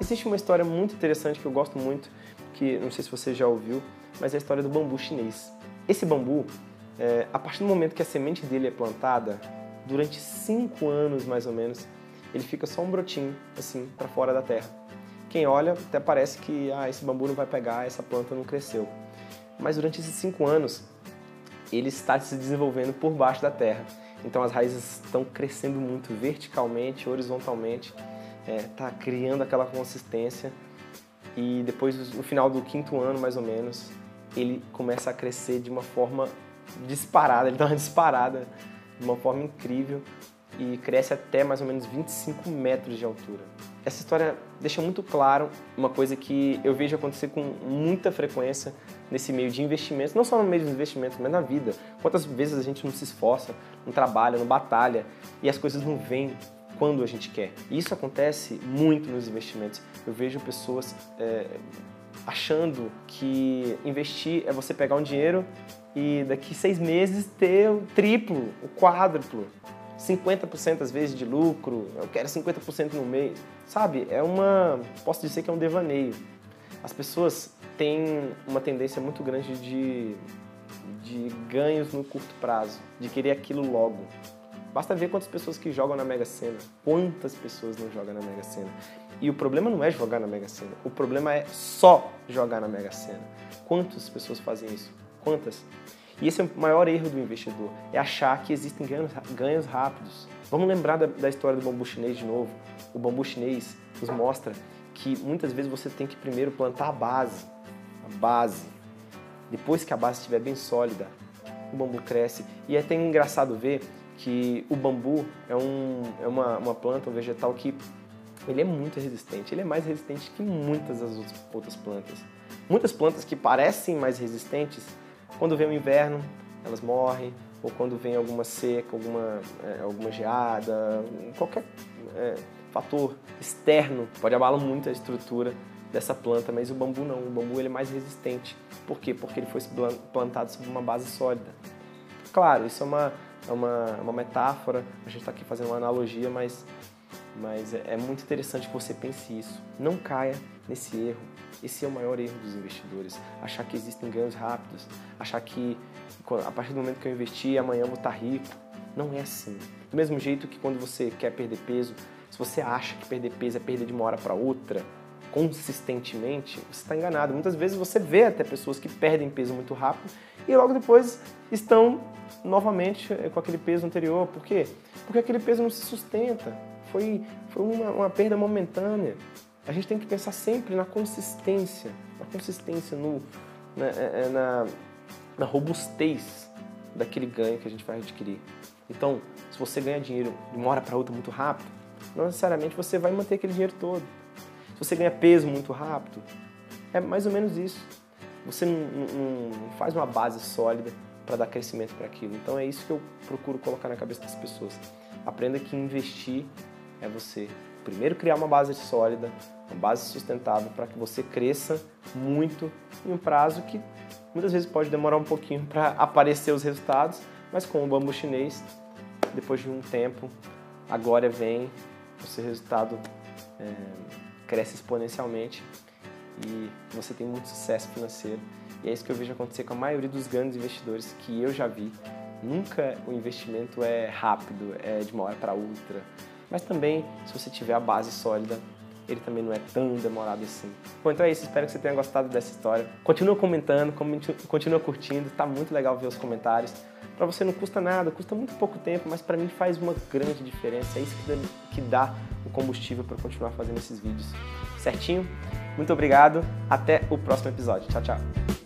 Existe uma história muito interessante que eu gosto muito, que não sei se você já ouviu, mas é a história do bambu chinês. Esse bambu, é, a partir do momento que a semente dele é plantada, durante cinco anos mais ou menos, ele fica só um brotinho assim para fora da terra. Quem olha até parece que ah, esse bambu não vai pegar, essa planta não cresceu. Mas durante esses cinco anos, ele está se desenvolvendo por baixo da terra. Então as raízes estão crescendo muito verticalmente, horizontalmente, é, criando aquela consistência e depois no final do quinto ano mais ou menos ele começa a crescer de uma forma disparada, ele dá uma disparada de uma forma incrível e cresce até mais ou menos 25 metros de altura. Essa história deixa muito claro uma coisa que eu vejo acontecer com muita frequência nesse meio de investimentos, não só no meio dos investimentos, mas na vida. Quantas vezes a gente não se esforça, não trabalha, não batalha e as coisas não vêm quando a gente quer. Isso acontece muito nos investimentos. Eu vejo pessoas é, achando que investir é você pegar um dinheiro e daqui seis meses ter o triplo, o quádruplo. 50% às vezes de lucro, eu quero 50% no mês. Sabe, é uma. Posso dizer que é um devaneio. As pessoas têm uma tendência muito grande de, de ganhos no curto prazo, de querer aquilo logo. Basta ver quantas pessoas que jogam na Mega Sena. Quantas pessoas não jogam na Mega Sena. E o problema não é jogar na Mega Sena. O problema é só jogar na Mega Sena. Quantas pessoas fazem isso? Quantas? E esse é o maior erro do investidor, é achar que existem ganhos, ganhos rápidos. Vamos lembrar da, da história do bambu chinês de novo. O bambu chinês nos mostra que muitas vezes você tem que primeiro plantar a base, a base. Depois que a base estiver bem sólida, o bambu cresce. E é até engraçado ver que o bambu é, um, é uma, uma planta, um vegetal que ele é muito resistente. Ele é mais resistente que muitas das outras plantas. Muitas plantas que parecem mais resistentes quando vem o inverno, elas morrem, ou quando vem alguma seca, alguma, é, alguma geada, qualquer é, fator externo pode abalar muito a estrutura dessa planta, mas o bambu não, o bambu ele é mais resistente. Por quê? Porque ele foi plantado sobre uma base sólida. Claro, isso é uma, é uma, uma metáfora, a gente está aqui fazendo uma analogia, mas, mas é, é muito interessante que você pense isso. Não caia nesse erro esse é o maior erro dos investidores. Achar que existem ganhos rápidos, achar que a partir do momento que eu investir, amanhã eu vou estar rico. Não é assim. Do mesmo jeito que quando você quer perder peso, se você acha que perder peso é perder de uma hora para outra, consistentemente, você está enganado. Muitas vezes você vê até pessoas que perdem peso muito rápido e logo depois estão novamente eh, com aquele peso anterior. Por quê? Porque aquele peso não se sustenta. Foi, foi uma, uma perda momentânea. A gente tem que pensar sempre na consistência, na consistência, no, na, é, é, na, na robustez daquele ganho que a gente vai adquirir. Então, se você ganha dinheiro de uma hora para outra muito rápido, não necessariamente você vai manter aquele dinheiro todo. Se você ganha peso muito rápido, é mais ou menos isso. Você não, não, não faz uma base sólida para dar crescimento para aquilo. Então é isso que eu procuro colocar na cabeça das pessoas. Aprenda que investir é você primeiro criar uma base sólida, uma base sustentável para que você cresça muito em um prazo que muitas vezes pode demorar um pouquinho para aparecer os resultados, mas com o bambu chinês, depois de um tempo, a glória vem, o seu resultado é, cresce exponencialmente e você tem muito sucesso financeiro. E é isso que eu vejo acontecer com a maioria dos grandes investidores que eu já vi. Nunca o investimento é rápido, é de uma hora para outra. Mas também, se você tiver a base sólida, ele também não é tão demorado assim. Bom, então é isso, espero que você tenha gostado dessa história. Continua comentando, continua curtindo, tá muito legal ver os comentários. Para você não custa nada, custa muito pouco tempo, mas para mim faz uma grande diferença. É isso que dá, que dá o combustível para continuar fazendo esses vídeos. Certinho? Muito obrigado, até o próximo episódio. Tchau, tchau.